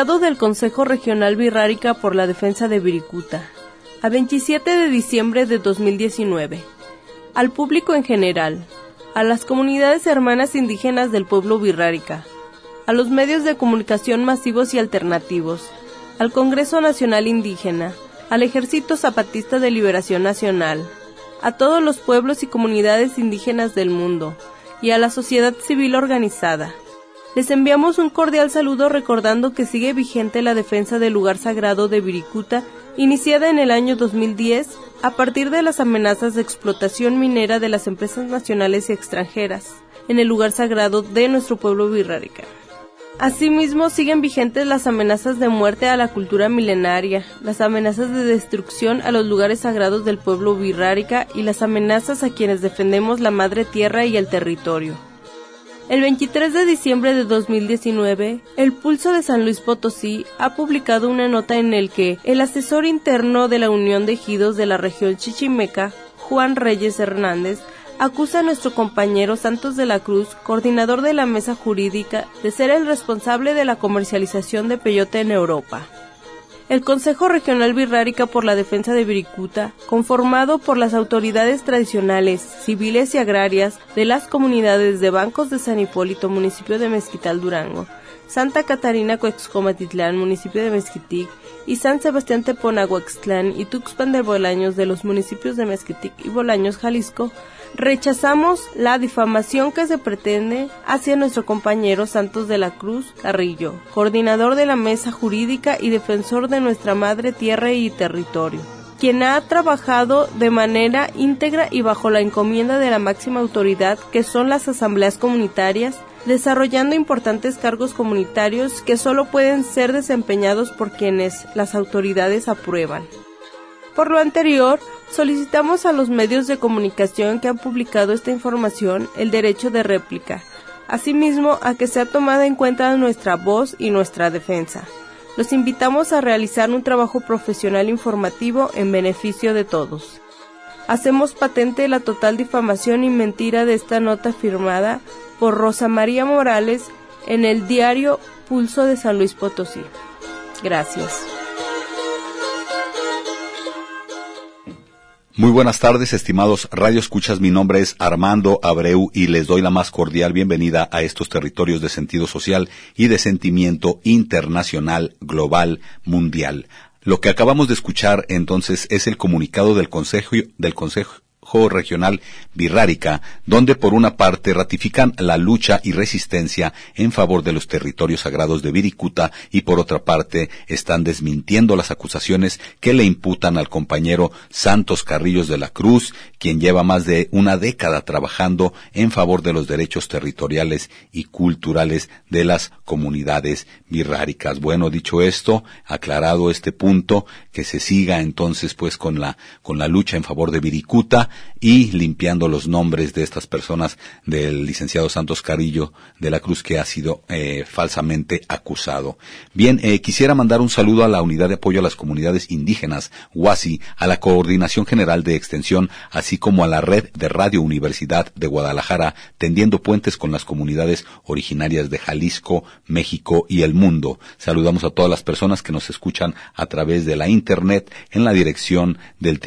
Del Consejo Regional Birrárica por la Defensa de Viricuta, a 27 de diciembre de 2019. Al público en general, a las comunidades hermanas indígenas del pueblo Birrárica, a los medios de comunicación masivos y alternativos, al Congreso Nacional Indígena, al Ejército Zapatista de Liberación Nacional, a todos los pueblos y comunidades indígenas del mundo, y a la sociedad civil organizada les enviamos un cordial saludo recordando que sigue vigente la defensa del lugar sagrado de Viricuta, iniciada en el año 2010 a partir de las amenazas de explotación minera de las empresas nacionales y extranjeras en el lugar sagrado de nuestro pueblo birrárica. Asimismo, siguen vigentes las amenazas de muerte a la cultura milenaria, las amenazas de destrucción a los lugares sagrados del pueblo birrárica y las amenazas a quienes defendemos la madre tierra y el territorio. El 23 de diciembre de 2019, el Pulso de San Luis Potosí ha publicado una nota en el que el asesor interno de la Unión de Ejidos de la región Chichimeca, Juan Reyes Hernández, acusa a nuestro compañero Santos de la Cruz, coordinador de la mesa jurídica, de ser el responsable de la comercialización de peyote en Europa. El Consejo Regional Birrárica por la Defensa de Viricuta, conformado por las autoridades tradicionales, civiles y agrarias de las comunidades de Bancos de San Hipólito, municipio de Mezquital, Durango, Santa Catarina Coexcomatitlán, municipio de Mezquitic, y San Sebastián Teponahuaxtlán y Tuxpan de Bolaños de los municipios de Mezquitic y Bolaños, Jalisco, rechazamos la difamación que se pretende hacia nuestro compañero Santos de la Cruz Carrillo, coordinador de la mesa jurídica y defensor de nuestra madre tierra y territorio quien ha trabajado de manera íntegra y bajo la encomienda de la máxima autoridad que son las asambleas comunitarias, desarrollando importantes cargos comunitarios que solo pueden ser desempeñados por quienes las autoridades aprueban. Por lo anterior, solicitamos a los medios de comunicación que han publicado esta información el derecho de réplica, asimismo a que sea tomada en cuenta nuestra voz y nuestra defensa. Los invitamos a realizar un trabajo profesional informativo en beneficio de todos. Hacemos patente la total difamación y mentira de esta nota firmada por Rosa María Morales en el diario Pulso de San Luis Potosí. Gracias. Muy buenas tardes, estimados Radio Escuchas. Mi nombre es Armando Abreu y les doy la más cordial bienvenida a estos territorios de sentido social y de sentimiento internacional, global, mundial. Lo que acabamos de escuchar entonces es el comunicado del Consejo, del Consejo Regional Birrárica, donde por una parte ratifican la lucha y resistencia en favor de los territorios sagrados de Viricuta y por otra parte están desmintiendo las acusaciones que le imputan al compañero Santos Carrillos de la Cruz, quien lleva más de una década trabajando en favor de los derechos territoriales y culturales de las comunidades birráricas. Bueno, dicho esto, aclarado este punto, que se siga entonces pues con la, con la lucha en favor de Viricuta, y limpiando los nombres de estas personas del licenciado Santos Carillo de la Cruz que ha sido eh, falsamente acusado. Bien, eh, quisiera mandar un saludo a la Unidad de Apoyo a las Comunidades Indígenas, WASI, a la Coordinación General de Extensión, así como a la Red de Radio Universidad de Guadalajara, tendiendo puentes con las comunidades originarias de Jalisco, México y el mundo. Saludamos a todas las personas que nos escuchan a través de la Internet en la dirección del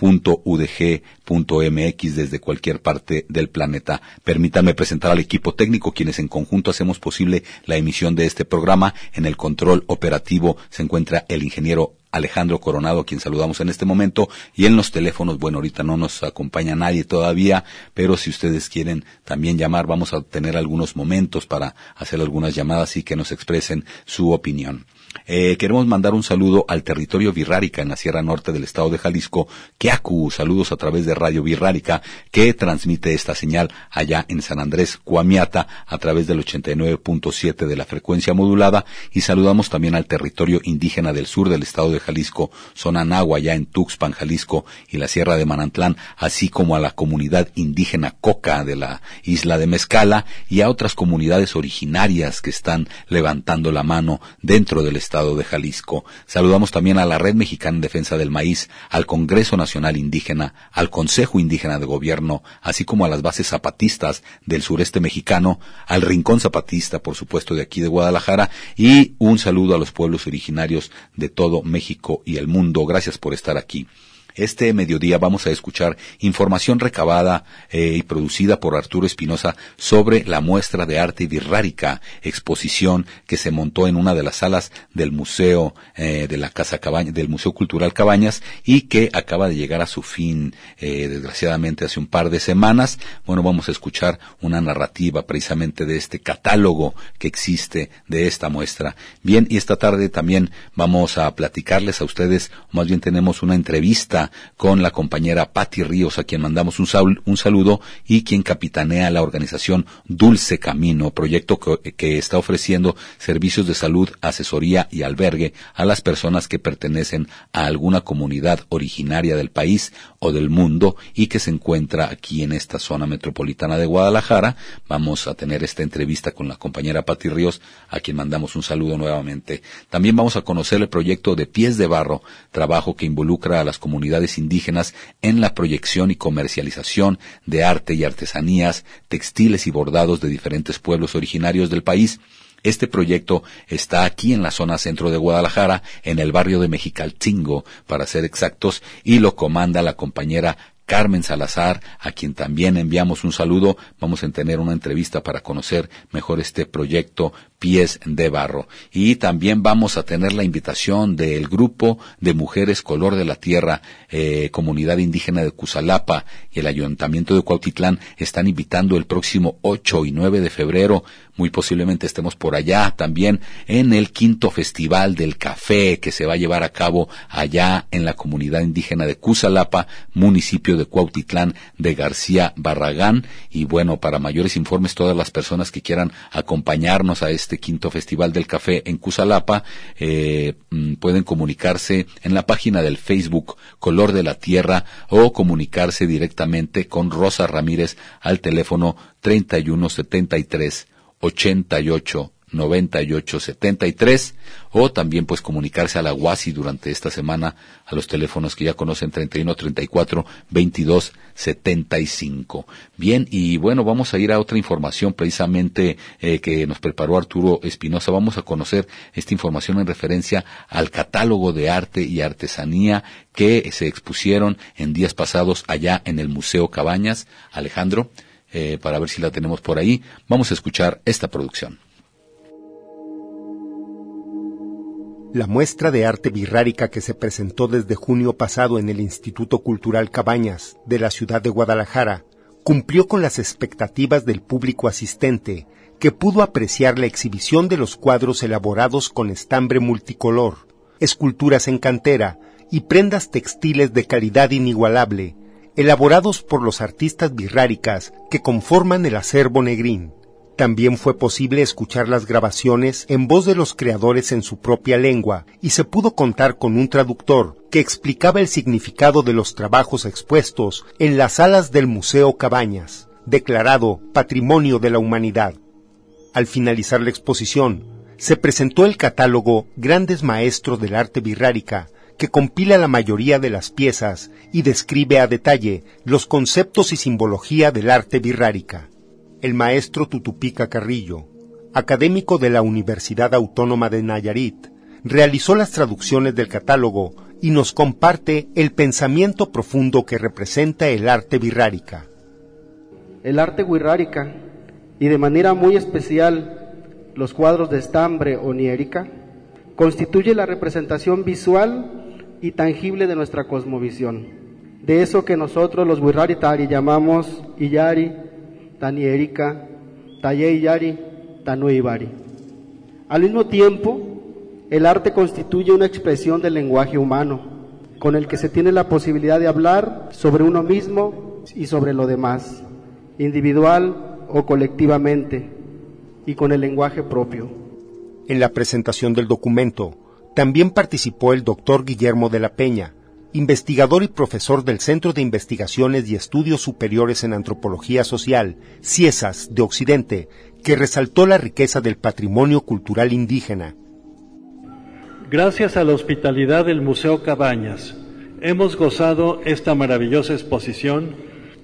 www.radio.udg.mx desde cualquier parte del planeta. Permítanme presentar al equipo técnico, quienes en conjunto hacemos posible la emisión de este programa. En el control operativo se encuentra el ingeniero Alejandro Coronado, quien saludamos en este momento, y en los teléfonos, bueno, ahorita no nos acompaña nadie todavía, pero si ustedes quieren también llamar, vamos a tener algunos momentos para hacer algunas llamadas y que nos expresen su opinión. Eh, queremos mandar un saludo al territorio Virrárica en la Sierra Norte del estado de Jalisco, Keaku, saludos a través de Radio Virrárica, que transmite esta señal allá en San Andrés, Cuamiata, a través del 89.7 de la frecuencia modulada, y saludamos también al territorio indígena del sur del estado de Jalisco, zona Nahua, allá en Tuxpan, Jalisco, y la Sierra de Manantlán, así como a la comunidad indígena Coca de la isla de Mezcala, y a otras comunidades originarias que están levantando la mano dentro del de Jalisco. Saludamos también a la Red Mexicana en Defensa del Maíz, al Congreso Nacional Indígena, al Consejo Indígena de Gobierno, así como a las bases zapatistas del sureste mexicano, al Rincón Zapatista, por supuesto, de aquí de Guadalajara, y un saludo a los pueblos originarios de todo México y el mundo. Gracias por estar aquí. Este mediodía vamos a escuchar información recabada eh, y producida por Arturo Espinosa sobre la muestra de arte virrárica, exposición que se montó en una de las salas del Museo eh, de la Casa Cabaña, del Museo Cultural Cabañas y que acaba de llegar a su fin, eh, desgraciadamente hace un par de semanas. Bueno, vamos a escuchar una narrativa precisamente de este catálogo que existe de esta muestra. Bien, y esta tarde también vamos a platicarles a ustedes, más bien tenemos una entrevista con la compañera Patti Ríos, a quien mandamos un, saludo, y quien capitanea la organización Dulce Camino, proyecto que, que está ofreciendo servicios de salud, asesoría y albergue a las personas que pertenecen a alguna comunidad originaria del país o del mundo y que se encuentra aquí en esta zona metropolitana de Guadalajara. Vamos a tener esta entrevista con la compañera Patti Ríos, a quien mandamos un saludo nuevamente. También vamos a conocer el proyecto de Pies de Barro, trabajo que involucra a las comunidades indígenas en la proyección y comercialización de arte y artesanías, textiles y bordados de diferentes pueblos originarios del país. Este proyecto está aquí en la zona centro de Guadalajara, en el barrio de Mexicalcingo, para ser exactos, y lo comanda la compañera Carmen Salazar, a quien también enviamos un saludo. Vamos a tener una entrevista para conocer mejor este proyecto Pies de Barro. Y también vamos a tener la invitación del grupo de mujeres Color de la Tierra, eh, comunidad indígena de Cusalapa y el Ayuntamiento de Cuautitlán están invitando el próximo 8 y 9 de febrero muy posiblemente estemos por allá también en el quinto festival del café que se va a llevar a cabo allá en la comunidad indígena de Cusalapa, municipio de Cuautitlán de García Barragán. Y bueno, para mayores informes, todas las personas que quieran acompañarnos a este quinto festival del café en Cusalapa eh, mm, pueden comunicarse en la página del Facebook Color de la Tierra o comunicarse directamente con Rosa Ramírez al teléfono 3173 88 98 73 o también pues comunicarse a la UASI durante esta semana a los teléfonos que ya conocen 31 34 22 75. Bien, y bueno, vamos a ir a otra información precisamente eh, que nos preparó Arturo Espinosa. Vamos a conocer esta información en referencia al catálogo de arte y artesanía que se expusieron en días pasados allá en el Museo Cabañas. Alejandro. Eh, para ver si la tenemos por ahí. Vamos a escuchar esta producción. La muestra de arte birrárica que se presentó desde junio pasado en el Instituto Cultural Cabañas de la ciudad de Guadalajara cumplió con las expectativas del público asistente, que pudo apreciar la exhibición de los cuadros elaborados con estambre multicolor, esculturas en cantera y prendas textiles de calidad inigualable, elaborados por los artistas birráricas que conforman el acervo negrín. También fue posible escuchar las grabaciones en voz de los creadores en su propia lengua y se pudo contar con un traductor que explicaba el significado de los trabajos expuestos en las salas del Museo Cabañas, declarado Patrimonio de la Humanidad. Al finalizar la exposición, se presentó el catálogo Grandes Maestros del Arte Birrárica, que compila la mayoría de las piezas y describe a detalle los conceptos y simbología del arte birrárica el maestro Tutupica Carrillo, académico de la Universidad Autónoma de Nayarit, realizó las traducciones del catálogo y nos comparte el pensamiento profundo que representa el arte birrárica. El arte birrárica, y de manera muy especial los cuadros de estambre o niérica, constituye la representación visual y tangible de nuestra cosmovisión, de eso que nosotros los wirraritari llamamos Iyari, Tani Erika, Taye Yari, Ibari. Al mismo tiempo, el arte constituye una expresión del lenguaje humano, con el que se tiene la posibilidad de hablar sobre uno mismo y sobre lo demás, individual o colectivamente, y con el lenguaje propio. En la presentación del documento, también participó el doctor Guillermo de la Peña, investigador y profesor del Centro de Investigaciones y Estudios Superiores en Antropología Social, CIESAS de Occidente, que resaltó la riqueza del patrimonio cultural indígena. Gracias a la hospitalidad del Museo Cabañas, hemos gozado esta maravillosa exposición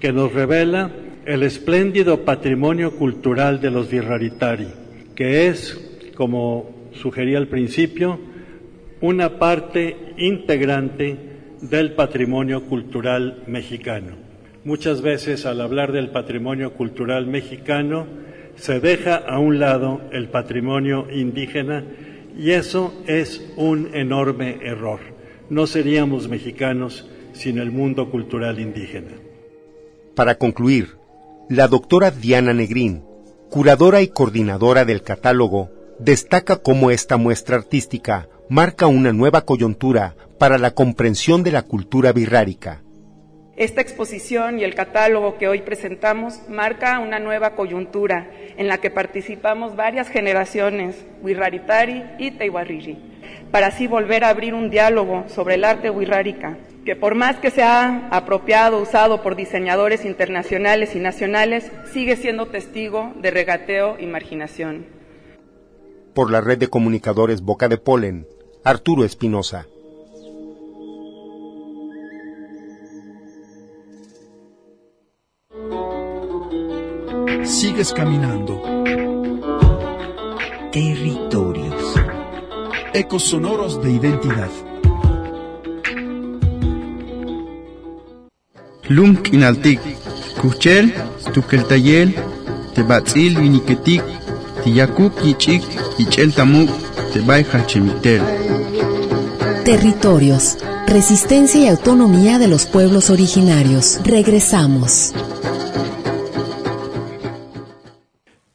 que nos revela el espléndido patrimonio cultural de los Virraritari, que es, como sugería al principio, una parte integrante del patrimonio cultural mexicano. Muchas veces al hablar del patrimonio cultural mexicano se deja a un lado el patrimonio indígena y eso es un enorme error. No seríamos mexicanos sin el mundo cultural indígena. Para concluir, la doctora Diana Negrín, curadora y coordinadora del catálogo, destaca cómo esta muestra artística marca una nueva coyuntura para la comprensión de la cultura birrárica. Esta exposición y el catálogo que hoy presentamos marca una nueva coyuntura en la que participamos varias generaciones, Wirraritari y Teiwarriri, para así volver a abrir un diálogo sobre el arte wirrárica, que por más que sea apropiado, usado por diseñadores internacionales y nacionales, sigue siendo testigo de regateo y marginación. Por la red de comunicadores Boca de Polen, Arturo Espinosa. Sigues caminando. Territorios. Ecos sonoros de identidad. Lum kinaltik, kuchel, tukeltayel, tebatzil viniketik, tiyakuk yichik, yichel tamuk, tebay hachemitel. Territorios. Resistencia y autonomía de los pueblos originarios. Regresamos.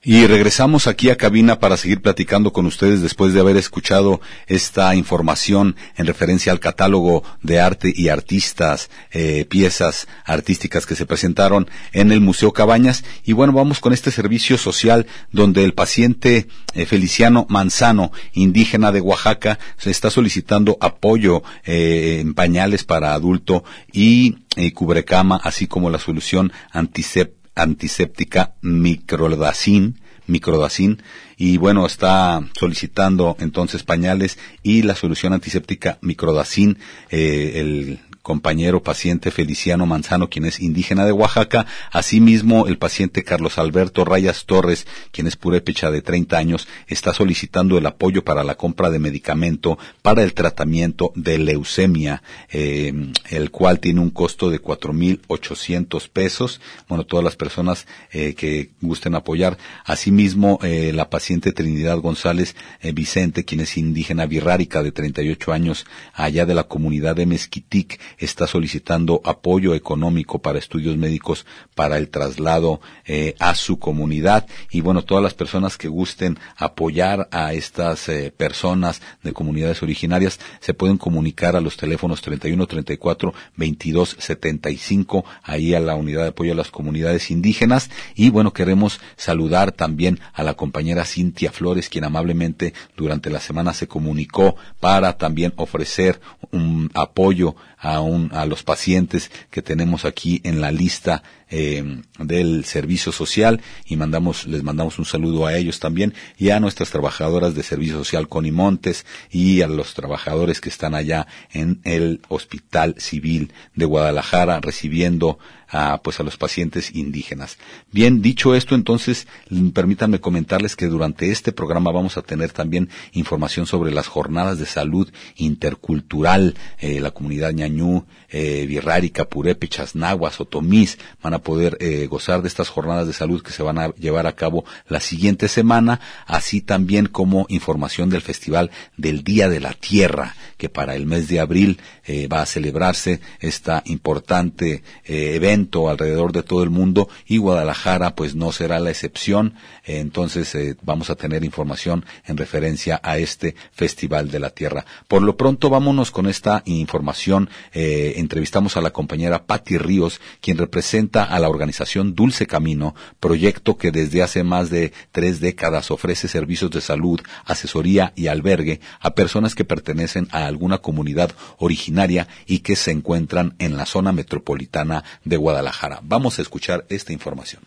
Y regresamos aquí a cabina para seguir platicando con ustedes después de haber escuchado esta información en referencia al catálogo de arte y artistas, eh, piezas artísticas que se presentaron en el Museo Cabañas. Y bueno, vamos con este servicio social donde el paciente eh, Feliciano Manzano, indígena de Oaxaca, se está solicitando apoyo eh, en pañales para adulto y cubrecama, así como la solución antiséptica antiséptica microdacin, microdacin, y bueno, está solicitando entonces pañales y la solución antiséptica microdacin, eh, el compañero paciente Feliciano Manzano, quien es indígena de Oaxaca, asimismo el paciente Carlos Alberto Rayas Torres, quien es purépecha de 30 años, está solicitando el apoyo para la compra de medicamento para el tratamiento de leucemia, eh, el cual tiene un costo de 4.800 pesos. Bueno, todas las personas eh, que gusten apoyar. Asimismo, eh, la paciente Trinidad González Vicente, quien es indígena birrárica de 38 años, allá de la comunidad de Mezquitic, está solicitando apoyo económico para estudios médicos para el traslado eh, a su comunidad. Y bueno, todas las personas que gusten apoyar a estas eh, personas de comunidades originarias se pueden comunicar a los teléfonos 31 34 22 75 ahí a la unidad de apoyo a las comunidades indígenas. Y bueno, queremos saludar también a la compañera Cintia Flores quien amablemente durante la semana se comunicó para también ofrecer un apoyo a, un, a los pacientes que tenemos aquí en la lista eh, del servicio social y mandamos, les mandamos un saludo a ellos también y a nuestras trabajadoras de servicio social Connie Montes y a los trabajadores que están allá en el Hospital Civil de Guadalajara recibiendo a, pues a los pacientes indígenas. Bien, dicho esto, entonces, permítanme comentarles que durante este programa vamos a tener también información sobre las jornadas de salud intercultural, eh, la comunidad ñañú, eh, Virrárica, Purépechas, Nahuas, Otomís, van a poder eh, gozar de estas jornadas de salud que se van a llevar a cabo la siguiente semana, así también como información del Festival del Día de la Tierra, que para el mes de abril eh, va a celebrarse esta importante eh, evento alrededor de todo el mundo y Guadalajara pues no será la excepción. Entonces vamos a tener información en referencia a este Festival de la Tierra. Por lo pronto vámonos con esta información. entrevistamos a la compañera Patti Ríos, quien representa a la organización Dulce Camino, proyecto que desde hace más de tres décadas ofrece servicios de salud, asesoría y albergue a personas que pertenecen a alguna comunidad originaria y que se encuentran en la zona metropolitana de Guadalajara. Vamos a escuchar esta información.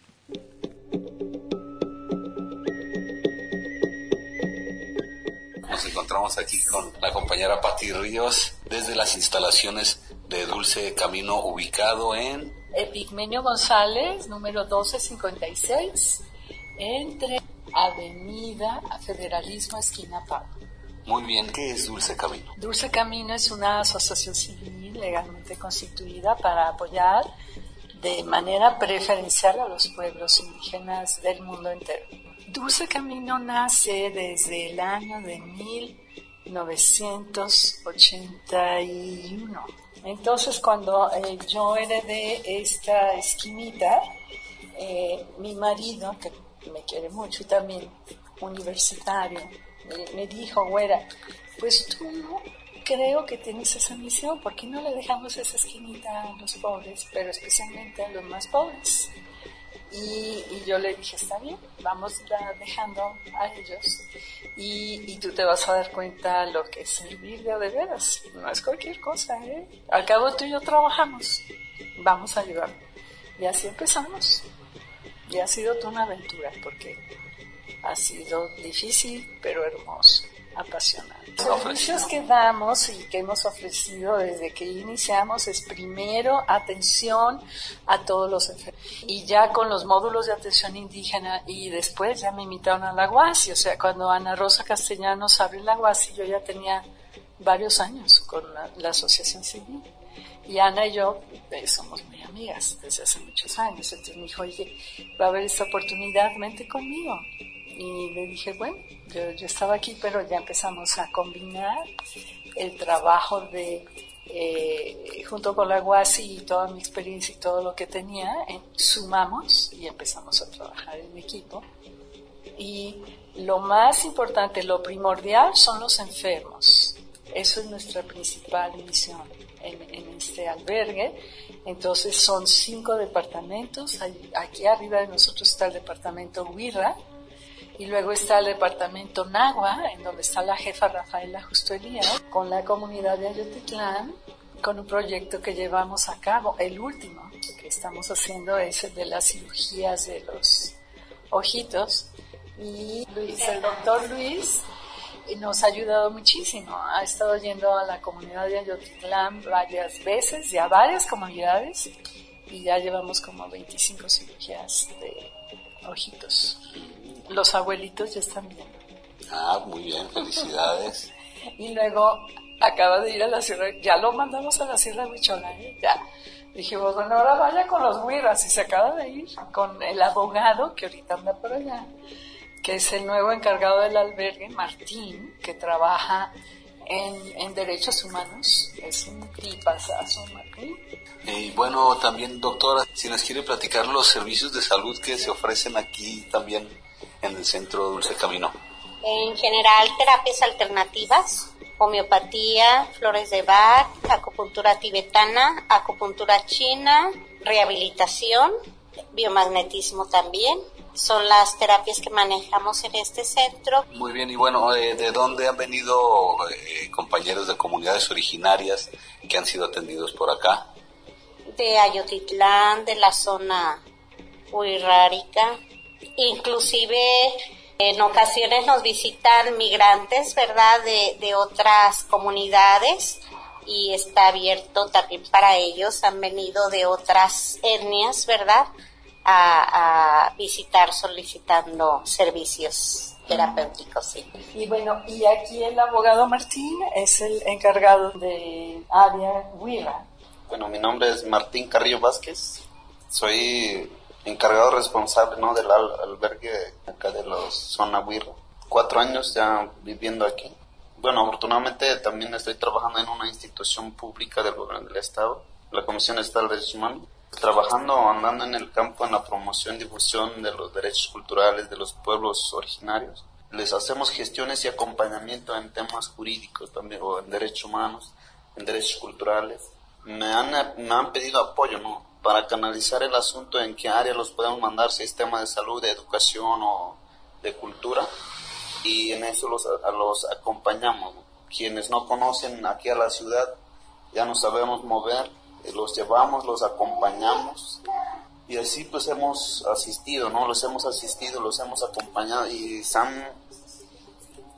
Nos encontramos aquí con la compañera Patti Ríos desde las instalaciones de Dulce Camino ubicado en Epigmenio González, número 1256, entre Avenida Federalismo Esquina Pablo. Muy bien, ¿qué es Dulce Camino? Dulce Camino es una asociación civil legalmente constituida para apoyar de manera preferencial a los pueblos indígenas del mundo entero. Dulce Camino nace desde el año de 1981 entonces, cuando eh, yo heredé esta esquinita, eh, mi marido, que me quiere mucho también universitario, me, dijo, güera, pues tú creo que tienes esa misión, ¿por qué no le dejamos esa esquinita a los pobres, pero especialmente a los más pobres? Y, yo le dije, está bien, vamos dejando a ellos y, tú te vas a dar cuenta lo que es servir de veras. No es cualquier cosa, ¿eh? Al cabo tú y yo trabajamos, vamos a ayudar. Y así empezamos. Y ha sido toda una aventura porque ha sido difícil pero hermoso apasionante. Los servicios que damos y que hemos ofrecido desde que iniciamos es primero atención a todos los enfermos. Y ya con los módulos de atención indígena y después ya me invitaron a la Guasi, o sea, cuando Ana Rosa Castellanos abrió la Guasi yo ya tenía varios años con la, asociación civil. Y Ana y yo eh, somos muy amigas desde hace muchos años, entonces me dijo, oye, va a haber esta oportunidad, vente conmigo y le dije, bueno, yo, yo estaba aquí, pero ya empezamos a combinar el trabajo de, eh, junto con la Guasi y toda mi experiencia y todo lo que tenía, sumamos y empezamos a trabajar en equipo. Y lo más importante, lo primordial son los enfermos. Eso es nuestra principal misión en, en este albergue. Entonces son cinco departamentos. Aquí arriba de nosotros está el departamento Huirra, y luego está el departamento Nagua, en donde está la jefa Rafaela Justo Elías, con la comunidad de Ayotitlán, con un proyecto que llevamos a cabo, el último que estamos haciendo es el de las cirugías de los ojitos. Y el doctor Luis nos ha ayudado muchísimo. Ha estado yendo a la comunidad de Ayotitlán varias veces y a varias comunidades y ya llevamos como 25 cirugías de ojitos los abuelitos ya están bien. Ah, muy bien, felicidades. y luego acaba de ir a la sierra, ya lo mandamos a la sierra Huichola, ¿eh? ya. Dijimos, bueno, ahora vaya con los huirras y se acaba de ir con el abogado que ahorita anda por allá, que es el nuevo encargado del albergue, Martín, que trabaja en, derechos humanos. Es un tipazazo, Martín. Y bueno, también, doctora, si nos quiere platicar los servicios de salud que se ofrecen aquí también en el Centro Dulce Camino. En general, terapias alternativas, homeopatía, flores de Bach, acupuntura tibetana, acupuntura china, rehabilitación, biomagnetismo también. Son las terapias que manejamos en este centro. Muy bien, y bueno, eh, ¿de dónde han venido eh, compañeros de comunidades originarias que han sido atendidos por acá? De Ayotitlán, de la zona Huirrárica, inclusive en ocasiones nos visitan migrantes, ¿verdad?, de, de otras comunidades y está abierto también para ellos. Han venido de otras etnias, ¿verdad?, a, visitar solicitando servicios terapéuticos, sí. Y bueno, y aquí el abogado Martín es el encargado de área Huira. Bueno, mi nombre es Martín Carrillo Vázquez. Soy encargado responsable ¿no? del albergue acá de los zona Huira. Cuatro años ya viviendo aquí. Bueno, afortunadamente también estoy trabajando en una institución pública del gobierno del Estado, la Comisión Estatal de Derechos Humanos, trabajando, andando en el campo en la promoción difusión de los derechos culturales de los pueblos originarios. Les hacemos gestiones y acompañamiento en temas jurídicos también, o en derechos humanos, en derechos culturales. Me han, me han pedido apoyo, ¿no? Para canalizar el asunto en qué área los podemos mandar, sistema de salud, de educación o de cultura. Y en eso los, acompañamos. Quienes no conocen aquí a la ciudad, ya no sabemos mover, los llevamos, los acompañamos y así pues hemos asistido, ¿no? Los hemos asistido, los hemos acompañado y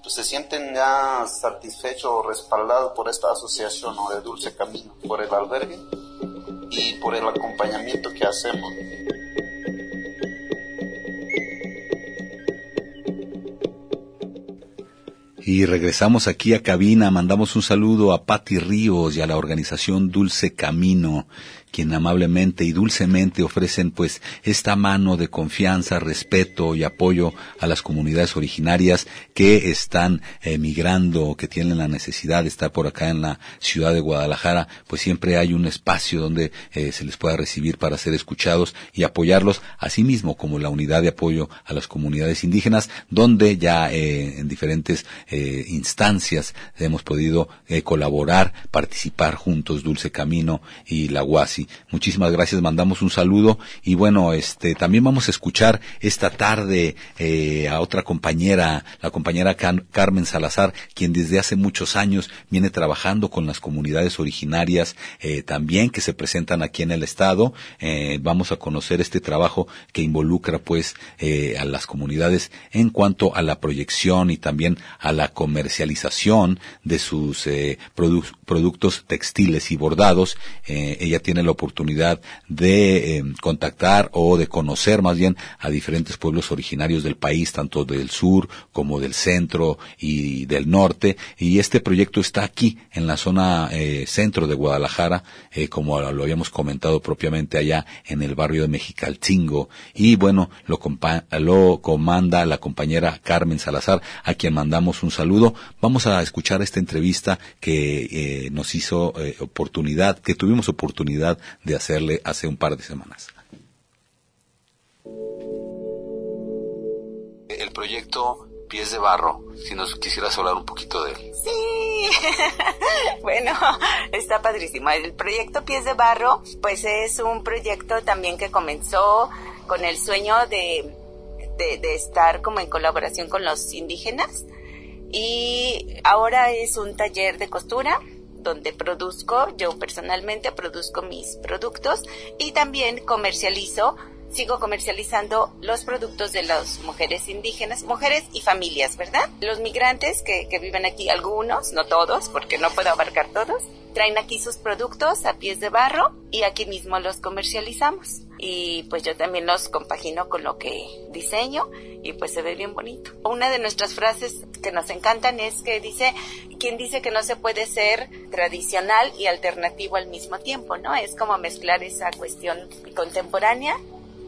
pues, se sienten ya satisfechos o respaldados por esta asociación ¿no? de Dulce Camino, por el albergue y por el acompañamiento que hacemos. Y regresamos aquí a cabina, mandamos un saludo a Patti Ríos y a la organización Dulce Camino, quien amablemente y dulcemente ofrecen pues esta mano de confianza, respeto y apoyo a las comunidades originarias que están emigrando, que tienen la necesidad de estar por acá en la ciudad de Guadalajara, pues siempre hay un espacio donde eh, se les pueda recibir para ser escuchados y apoyarlos, asimismo como la unidad de apoyo a las comunidades indígenas, donde ya eh, en diferentes eh, instancias hemos podido colaborar, participar juntos, Dulce Camino y la UASI Muchísimas gracias, mandamos un saludo y bueno, este también vamos a escuchar esta tarde eh, a otra compañera, la compañera Carmen Salazar, quien desde hace muchos años viene trabajando con las comunidades originarias eh, también que se presentan aquí en el estado. Eh, vamos a conocer este trabajo que involucra pues a las comunidades en cuanto a la proyección y también a la comercialización de sus productos textiles y bordados. ella tiene la oportunidad de eh, contactar o de conocer más bien a diferentes pueblos originarios del país, tanto del sur como del centro y del norte. Y este proyecto está aquí, en la zona eh, centro de Guadalajara, eh, como lo habíamos comentado propiamente allá en el barrio de Mexicalcingo. Y bueno, lo, lo comanda la compañera Carmen Salazar, a quien mandamos un saludo. Vamos a escuchar esta entrevista que nos hizo oportunidad, que tuvimos oportunidad de hacerle hace un par de semanas. El proyecto Pies de Barro, si nos quisieras hablar un poquito de él. Sí, bueno, está padrísimo. El proyecto Pies de Barro, pues es un proyecto también que comenzó con el sueño de, de, de estar como en colaboración con los indígenas y ahora es un taller de costura donde produzco, yo personalmente produzco mis productos y también comercializo, sigo comercializando los productos de las mujeres indígenas, mujeres y familias, ¿verdad? Los migrantes que, que viven aquí, algunos, no todos, porque no puedo abarcar todos, traen aquí sus productos a pies de barro y aquí mismo los comercializamos. Y pues yo también los compagino con lo que diseño y pues se ve bien bonito. Una de nuestras frases que nos encantan es que dice, quien dice que no se puede ser tradicional y alternativo al mismo tiempo, ¿no? Es como mezclar esa cuestión contemporánea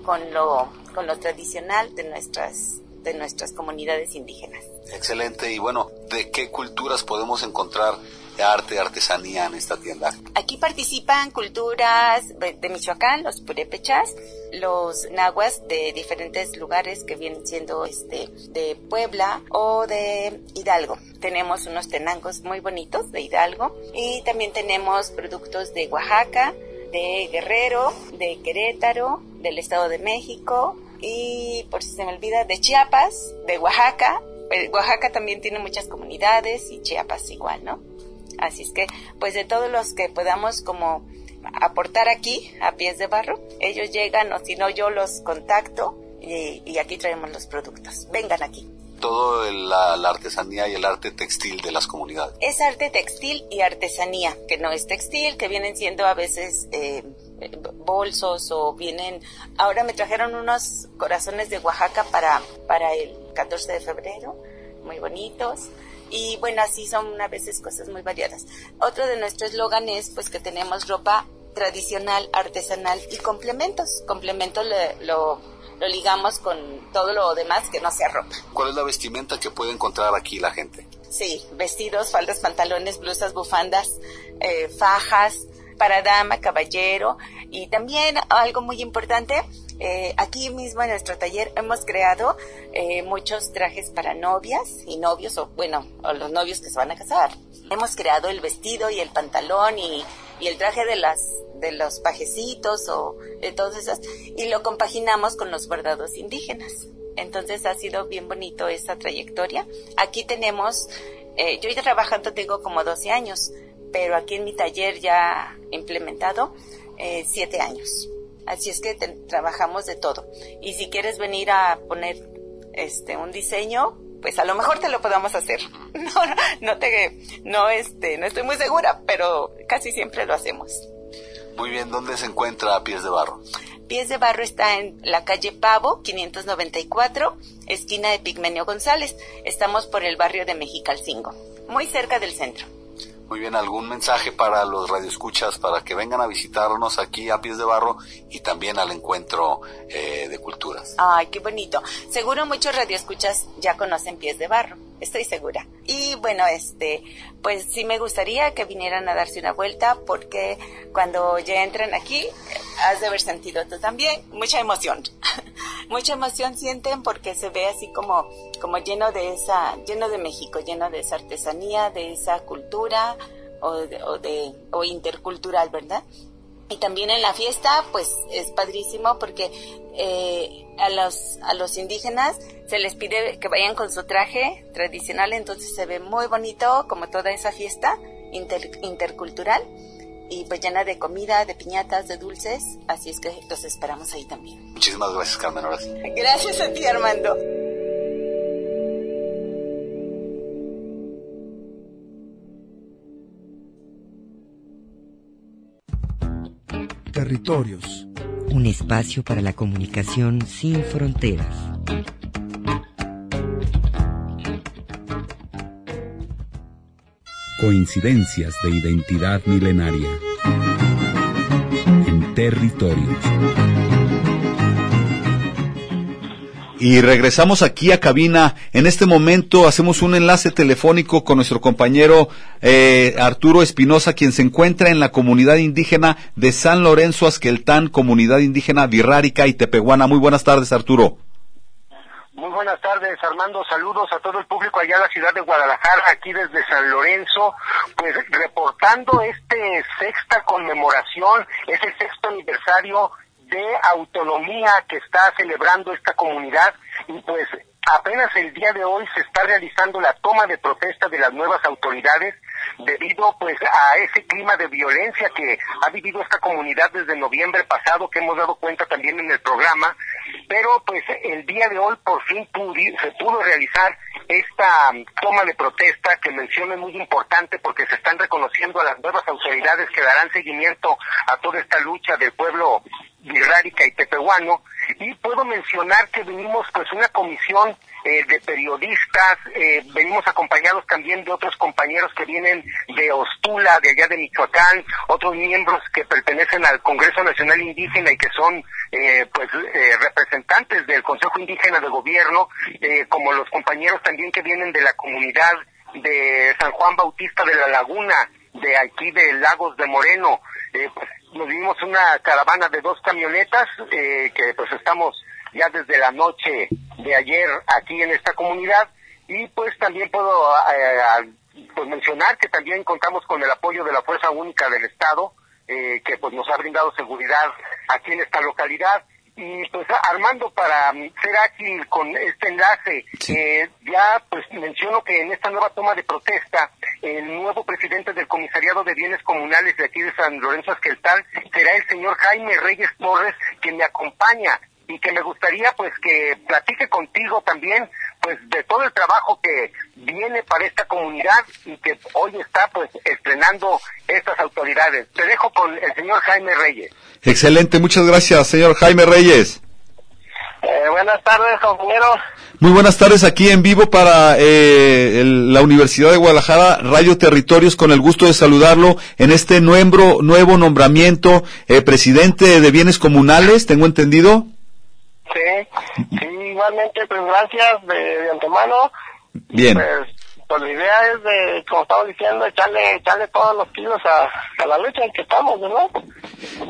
con lo, con lo tradicional de nuestras, de nuestras comunidades indígenas. Excelente. Y bueno, ¿de qué culturas podemos encontrar arte, artesanía en esta tienda? Aquí participan culturas de Michoacán, los purépechas, los nahuas de diferentes lugares que vienen siendo este de Puebla o de Hidalgo. Tenemos unos tenangos muy bonitos de Hidalgo y también tenemos productos de Oaxaca, de Guerrero, de Querétaro, del Estado de México y por si se me olvida de Chiapas, de Oaxaca. Eh, Oaxaca también tiene muchas comunidades y Chiapas igual, ¿no? Así es que, pues de todos los que podamos como aportar aquí a pies de barro, ellos llegan o si no yo los contacto y, aquí traemos los productos. Vengan aquí todo la, artesanía y el arte textil de las comunidades. Es arte textil y artesanía, que no es textil, que vienen siendo a veces eh, bolsos o vienen... Ahora me trajeron unos corazones de Oaxaca para, para el 14 de febrero, muy bonitos. Y bueno, así son a veces cosas muy variadas. Otro de nuestros eslogan es pues que tenemos ropa tradicional, artesanal y complementos. Complementos lo, lo ligamos con todo lo demás que no sea ropa. ¿Cuál es la vestimenta que puede encontrar aquí la gente? Sí, vestidos, faldas, pantalones, blusas, bufandas, eh, fajas, para dama, caballero y también algo muy importante, eh, aquí mismo en nuestro taller hemos creado eh, muchos trajes para novias y novios, o bueno, o los novios que se van a casar. Hemos creado el vestido y el pantalón y, y el traje de las de los pajecitos o de todas esas y lo compaginamos con los bordados indígenas. Entonces ha sido bien bonito esa trayectoria. Aquí tenemos, eh, yo ya trabajando tengo como 12 años, pero aquí en mi taller ya implementado eh, siete años. Así es que trabajamos de todo. Y si quieres venir a poner este un diseño, pues a lo mejor te lo podamos hacer. No, no te, no este, no estoy muy segura, pero casi siempre lo hacemos. Muy bien, ¿dónde se encuentra Pies de Barro? Pies de Barro está en la calle Pavo, 594, esquina de Pigmenio González. Estamos por el barrio de Mexicalcingo, muy cerca del centro. Muy bien, ¿algún mensaje para los radioescuchas para que vengan a visitarnos aquí a Pies de Barro y también al encuentro eh, de culturas? Ay, qué bonito. Seguro muchos radioescuchas ya conocen Pies de Barro, estoy segura. Y bueno, este, pues sí me gustaría que vinieran a darse una vuelta porque cuando ya entran aquí, has de haber sentido tú también mucha emoción. mucha emoción sienten porque se ve así como, como lleno de esa, lleno de México, lleno de esa artesanía, de esa cultura o de, o, de, o intercultural, ¿verdad? Y también en la fiesta, pues es padrísimo porque eh, a, los, a los indígenas se les pide que vayan con su traje tradicional, entonces se ve muy bonito como toda esa fiesta intercultural y pues llena de comida, de piñatas, de dulces, así es que los esperamos ahí también. Muchísimas gracias, Carmen. Ahora Gracias a ti, Armando. Territorios. Un espacio para la comunicación sin fronteras. Coincidencias de identidad milenaria. En territorios. Y regresamos aquí a cabina. En este momento hacemos un enlace telefónico con nuestro compañero eh, Arturo Espinosa, quien se encuentra en la comunidad indígena de San Lorenzo Asqueltán, comunidad indígena Virrárica y Tepehuana. Muy buenas tardes, Arturo. Muy buenas tardes, Armando. Saludos a todo el público allá en la ciudad de Guadalajara, aquí desde San Lorenzo, pues reportando este sexta conmemoración, es el sexto aniversario de autonomía que está celebrando esta comunidad y pues apenas el día de hoy se está realizando la toma de protesta de las nuevas autoridades debido pues a ese clima de violencia que ha vivido esta comunidad desde noviembre pasado que hemos dado cuenta también en el programa. Pero pues el día de hoy por fin se pudo realizar esta toma de protesta que menciono es muy importante porque se están reconociendo a las nuevas autoridades que darán seguimiento a toda esta lucha del pueblo Y Tepehuano, y puedo mencionar que venimos pues una comisión eh, de periodistas, eh, venimos acompañados también de otros compañeros que vienen de Ostula, de allá de Michoacán, otros miembros que pertenecen al Congreso Nacional Indígena y que son eh, pues representantes del Consejo Indígena de Gobierno, como los compañeros también que vienen de la comunidad de San Juan Bautista de la Laguna, de aquí de Lagos de Moreno, pues nos vimos una caravana de dos camionetas que pues estamos ya desde la noche de ayer aquí en esta comunidad. Y pues también puedo eh, pues mencionar que también contamos con el apoyo de la Fuerza Única del Estado eh, que pues nos ha brindado seguridad aquí en esta localidad y pues Armando para ser ágil con este enlace eh, ya pues menciono que en esta nueva toma de protesta el nuevo presidente del comisariado de bienes comunales de aquí de San Lorenzo Esqueltal será el señor Jaime Reyes Torres que me acompaña y que me gustaría pues que platique contigo también pues de todo el trabajo que viene para esta comunidad y que hoy está pues estrenando estas autoridades. Te dejo con el señor Jaime Reyes. Excelente, muchas gracias, señor Jaime Reyes. Eh, buenas tardes, compañero. Muy buenas tardes aquí en vivo para eh, la Universidad de Guadalajara, Radio Territorios, con el gusto de saludarlo en este nuevo, nuevo nombramiento, eh, presidente de bienes comunales, tengo entendido. Sí, sí, igualmente, pues gracias de, antemano. Bien. Pues, pues, la idea es de, como estaba diciendo, echarle, echarle todos los kilos a, la lucha en que estamos, ¿verdad?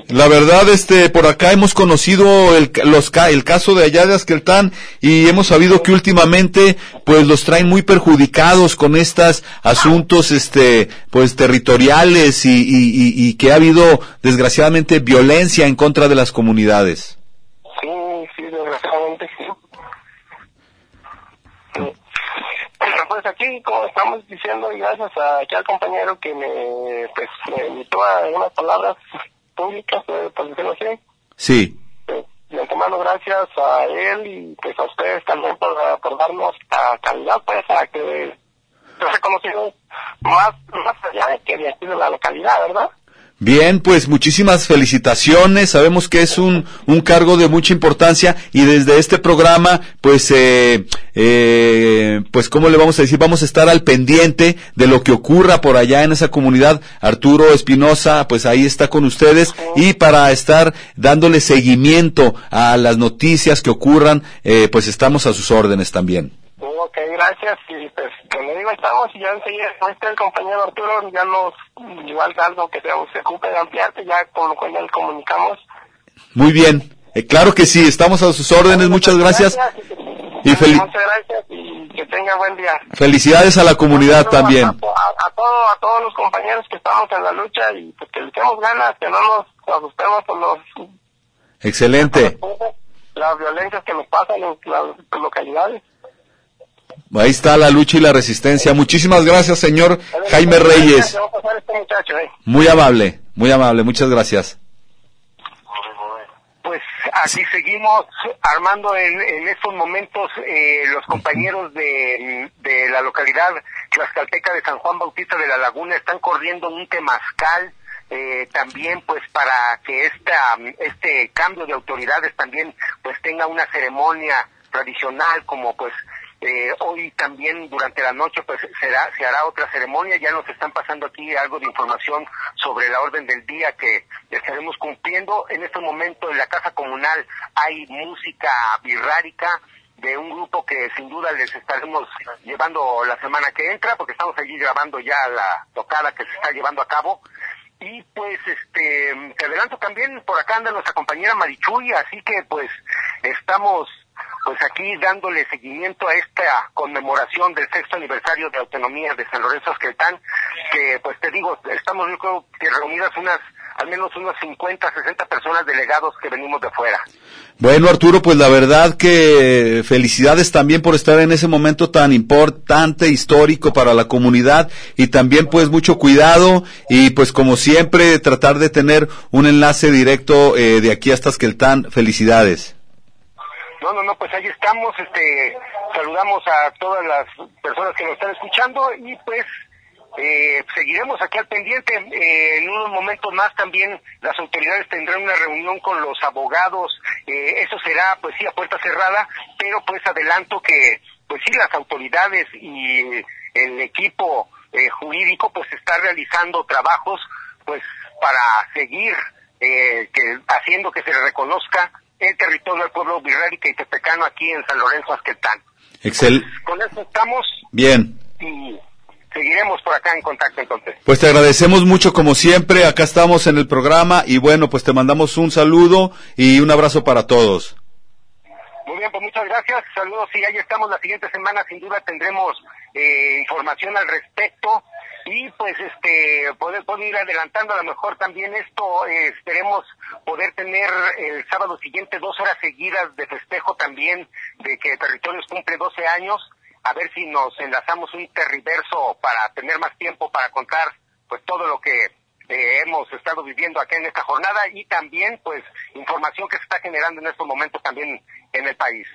La verdad, este, por acá hemos conocido el, los, el caso de allá de Asqueltán y hemos sabido que últimamente, pues los traen muy perjudicados con estos asuntos, este, pues territoriales y, y, y que ha habido, desgraciadamente, violencia en contra de las comunidades. Sí, sí, desgraciadamente sí. Pues aquí, como estamos diciendo, y gracias a aquel compañero que me, pues, me invitó a unas palabras públicas, eh, por decirlo así. Sí. Pues, de antemano, gracias a él y pues a ustedes también por, por darnos la calidad, pues, a que se reconocido más, más allá de que de aquí de la localidad, ¿verdad? Bien, pues muchísimas felicitaciones. Sabemos que es un, un cargo de mucha importancia y desde este programa, pues, eh, eh, pues, ¿cómo le vamos a decir? Vamos a estar al pendiente de lo que ocurra por allá en esa comunidad. Arturo Espinosa, pues ahí está con ustedes y para estar dándole seguimiento a las noticias que ocurran, eh, pues estamos a sus órdenes también. Ok, gracias. Y pues, como digo, estamos y ya enseguida el compañero Arturo, ya nos, igual algo que se, ocupe de ampliarte, ya con lo cual ya le comunicamos. Muy bien. Eh, claro que sí, estamos a sus órdenes, muchas gracias. y, muchas gracias y que tenga buen día. Felicidades a la comunidad también. A, todo, a todos los compañeros que estamos en la lucha y pues que le echemos ganas, que no nos asustemos por los... Excelente. las violencias que nos pasan en las localidades. Ahí está la lucha y la resistencia. Muchísimas gracias, señor Jaime Reyes. Muy amable, muy amable, muchas gracias. Pues así seguimos armando en, en estos momentos eh, los compañeros de, de la localidad tlaxcalteca de San Juan Bautista de la Laguna están corriendo un temazcal eh, también pues para que esta, este cambio de autoridades también pues tenga una ceremonia tradicional como pues eh, hoy también durante la noche pues será, se hará otra ceremonia, ya nos están pasando aquí algo de información sobre la orden del día que estaremos cumpliendo. En este momento en la casa comunal hay música birrárica de un grupo que sin duda les estaremos llevando la semana que entra porque estamos allí grabando ya la tocada que se está llevando a cabo. Y pues este, te adelanto también, por acá anda nuestra compañera Marichuy, así que pues estamos pues aquí dándole seguimiento a esta conmemoración del sexto aniversario de autonomía de San Lorenzo Esqueltán, que pues te digo, estamos yo creo que reunidas unas al menos unas 50, 60 personas delegados que venimos de fuera. Bueno, Arturo, pues la verdad que felicidades también por estar en ese momento tan importante, histórico para la comunidad y también pues mucho cuidado y pues como siempre tratar de tener un enlace directo eh, de aquí hasta Esqueltán. Felicidades. No, no, no, pues ahí estamos, este, saludamos a todas las personas que nos están escuchando y pues eh, seguiremos aquí al pendiente. Eh, en unos momentos más también las autoridades tendrán una reunión con los abogados. Eh, eso será, pues sí, a puerta cerrada, pero pues adelanto que, pues sí, las autoridades y el equipo jurídico pues está realizando trabajos pues para seguir que, haciendo que se le reconozca el territorio del pueblo virrárica y tepecano aquí en San Lorenzo Azqueltán. Excel. con eso estamos. Bien. Y seguiremos por acá en contacto entonces. Pues te agradecemos mucho como siempre, acá estamos en el programa y bueno, pues te mandamos un saludo y un abrazo para todos. Muy bien, pues muchas gracias, saludos y ahí estamos la siguiente semana, sin duda tendremos eh, información al respecto y pues este poder, poder ir adelantando a lo mejor también esto eh, esperemos poder tener el sábado siguiente dos horas seguidas de festejo también de que Territorios cumple 12 años a ver si nos enlazamos un terriverso para tener más tiempo para contar pues todo lo que eh, hemos estado viviendo acá en esta jornada y también pues información que se está generando en estos momentos también en el país.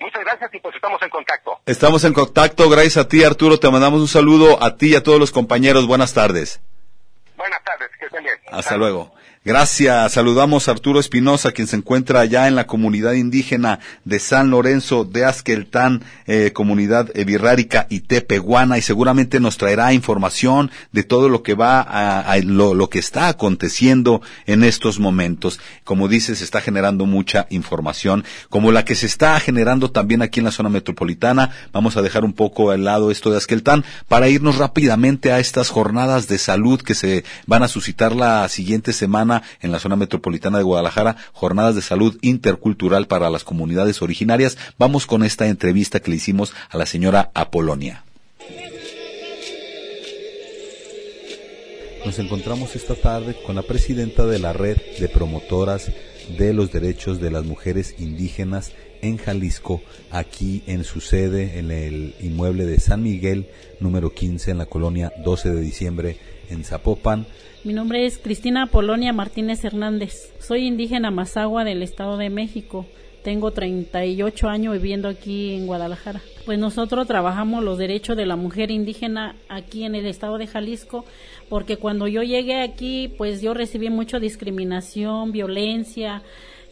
Muchas gracias y pues estamos en contacto. Estamos en contacto, gracias a ti Arturo, te mandamos un saludo a ti y a todos los compañeros, buenas tardes. Buenas tardes, que estén bien. Hasta luego. Gracias. Saludamos a Arturo Espinosa, quien se encuentra allá en la comunidad indígena de San Lorenzo de Asqueltán, eh, comunidad virrárica y tepehuana, y seguramente nos traerá información de todo lo que va a, lo, lo, que está aconteciendo en estos momentos. Como dices, se está generando mucha información, como la que se está generando también aquí en la zona metropolitana. Vamos a dejar un poco al lado esto de Asqueltán para irnos rápidamente a estas jornadas de salud que se van a suscitar la siguiente semana en la zona metropolitana de Guadalajara, jornadas de salud intercultural para las comunidades originarias. Vamos con esta entrevista que le hicimos a la señora Apolonia. Nos encontramos esta tarde con la presidenta de la red de promotoras de los derechos de las mujeres indígenas en Jalisco, aquí en su sede, en el inmueble de San Miguel, número 15, en la colonia 12 de diciembre, en Zapopan. Mi nombre es Cristina Polonia Martínez Hernández. Soy indígena mazagua del Estado de México. Tengo 38 años viviendo aquí en Guadalajara. Pues nosotros trabajamos los derechos de la mujer indígena aquí en el estado de Jalisco, porque cuando yo llegué aquí, pues yo recibí mucha discriminación, violencia,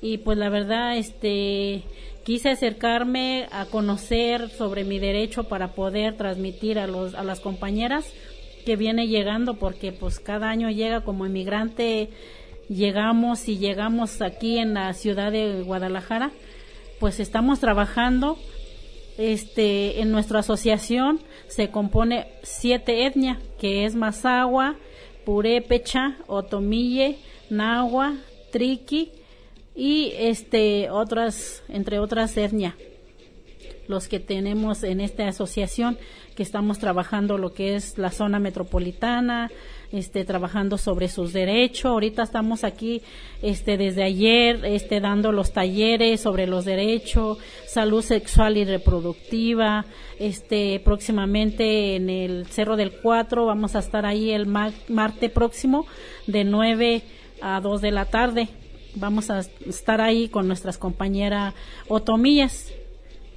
y pues la verdad, este, quise acercarme a conocer sobre mi derecho para poder transmitir a los, a las compañeras que viene llegando porque pues cada año llega como inmigrante llegamos y llegamos aquí en la ciudad de Guadalajara pues estamos trabajando este en nuestra asociación se compone siete etnias que es Mazagua, Purépecha, Otomille, Nahua, Triqui y este otras entre otras etnias los que tenemos en esta asociación que estamos trabajando lo que es la zona metropolitana, este, trabajando sobre sus derechos. Ahorita estamos aquí, este, desde ayer, este, dando los talleres sobre los derechos, salud sexual y reproductiva. Este, próximamente en el Cerro del Cuatro vamos a estar ahí el martes próximo de 9 a 2 de la tarde. Vamos a estar ahí con nuestras compañeras otomías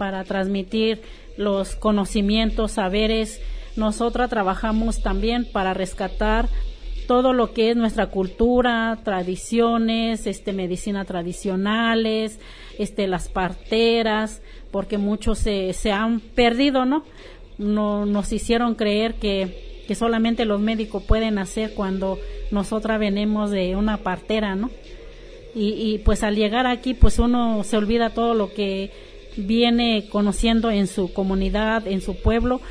para transmitir los conocimientos, saberes. Nosotras trabajamos también para rescatar todo lo que es nuestra cultura, tradiciones, este medicina tradicionales, este las parteras, porque muchos se, se han perdido, ¿no? No nos hicieron creer que, que solamente los médicos pueden hacer cuando nosotras venimos de una partera, ¿no? Y, y pues al llegar aquí, pues uno se olvida todo lo que viene conociendo en su comunidad, en su pueblo.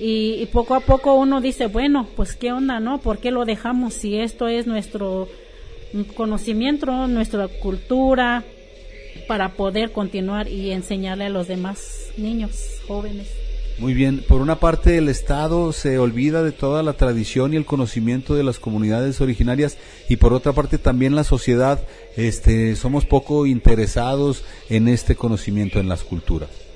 Y, poco a poco uno dice, bueno, pues qué onda, ¿no? ¿Por qué lo dejamos si esto es nuestro conocimiento, nuestra cultura, para poder continuar y enseñarle a los demás niños, jóvenes? Muy bien, por una parte el Estado se olvida de toda la tradición y el conocimiento de las comunidades originarias y por otra parte también la sociedad este somos poco interesados en este conocimiento en las culturas.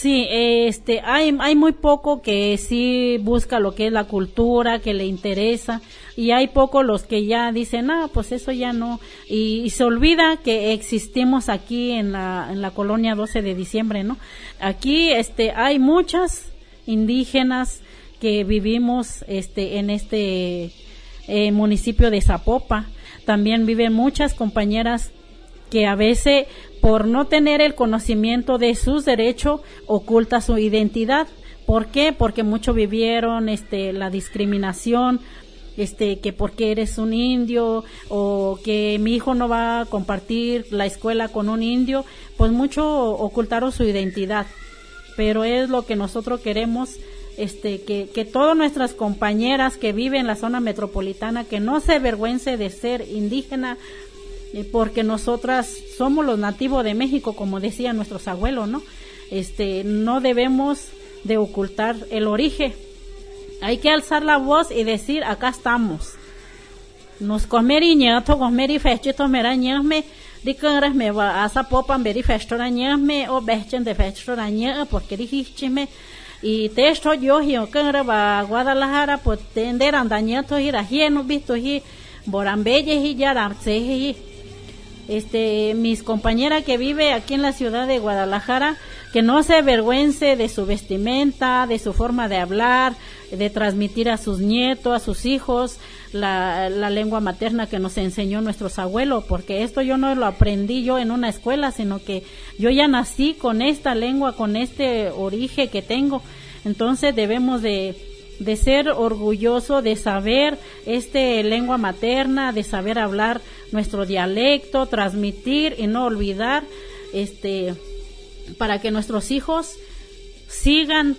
Sí, este, hay, hay muy poco que sí busca lo que es la cultura, que le interesa, y hay poco los que ya dicen, ah, pues eso ya no, y, se olvida que existimos aquí en la, en la colonia 12 de diciembre, ¿no? Aquí, este, hay muchas indígenas que vivimos este, en este eh, municipio de Zapopa. También viven muchas compañeras que a veces por no tener el conocimiento de sus derechos oculta su identidad. ¿Por qué? Porque muchos vivieron este, la discriminación, este, que porque eres un indio o que mi hijo no va a compartir la escuela con un indio, pues mucho ocultaron su identidad. Pero es lo que nosotros queremos, este, que, que todas nuestras compañeras que viven en la zona metropolitana, que no se avergüence de ser indígena, porque nosotras somos los nativos de México, como decían nuestros abuelos, ¿no? Este, no debemos de ocultar el origen. Hay que alzar la voz y decir, acá estamos. Nos comeri ñato, comeri fechito mera ñame, dikangres me va a zapopan beri festora ñame o bechen de festora ñame, porque dijichime, y te esto yo y kangre va a Guadalajara, pues tender andañato y no visto y borambelle y yaramse y este, mis compañeras que vive aquí en la ciudad de Guadalajara, que no se avergüence de su vestimenta, de su forma de hablar, de transmitir a sus nietos, a sus hijos, la, la lengua materna que nos enseñó nuestros abuelos, porque esto yo no lo aprendí yo en una escuela, sino que yo ya nací con esta lengua, con este origen que tengo. Entonces debemos de, de ser orgulloso de saber este lengua materna, de saber hablar nuestro dialecto, transmitir y no olvidar, este, para que nuestros hijos sigan,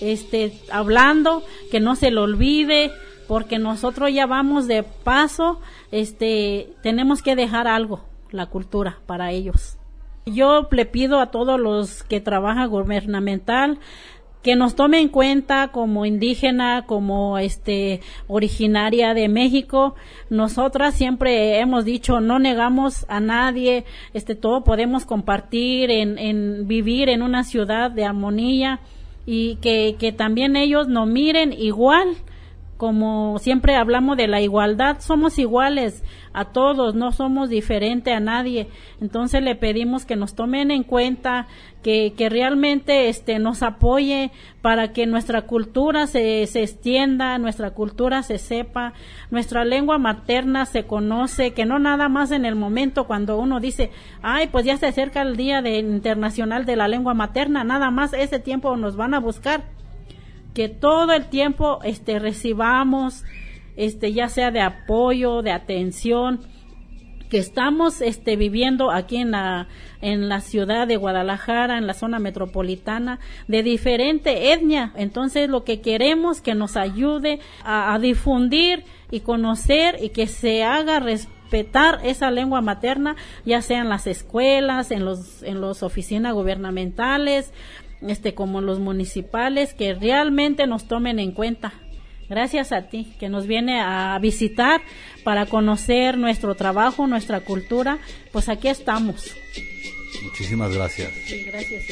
este, hablando, que no se lo olvide, porque nosotros ya vamos de paso, este, tenemos que dejar algo, la cultura, para ellos. Yo le pido a todos los que trabajan gubernamental que nos tome en cuenta como indígena, como este originaria de México. Nosotras siempre hemos dicho no negamos a nadie, este todo podemos compartir en, en vivir en una ciudad de armonía y que, que también ellos nos miren igual como siempre hablamos de la igualdad, somos iguales a todos, no somos diferente a nadie. Entonces le pedimos que nos tomen en cuenta, que, que realmente este, nos apoye para que nuestra cultura se, se extienda, nuestra cultura se sepa, nuestra lengua materna se conoce, que no nada más en el momento cuando uno dice, ay, pues ya se acerca el Día de, Internacional de la Lengua Materna, nada más ese tiempo nos van a buscar que todo el tiempo este recibamos este ya sea de apoyo, de atención que estamos este viviendo aquí en la en la ciudad de Guadalajara, en la zona metropolitana de diferente etnia. Entonces lo que queremos que nos ayude a, a difundir y conocer y que se haga respetar esa lengua materna, ya sea en las escuelas, en los en las oficinas gubernamentales, este como los municipales que realmente nos tomen en cuenta. Gracias a ti que nos viene a visitar para conocer nuestro trabajo, nuestra cultura, pues aquí estamos. Muchísimas gracias. Sí, gracias.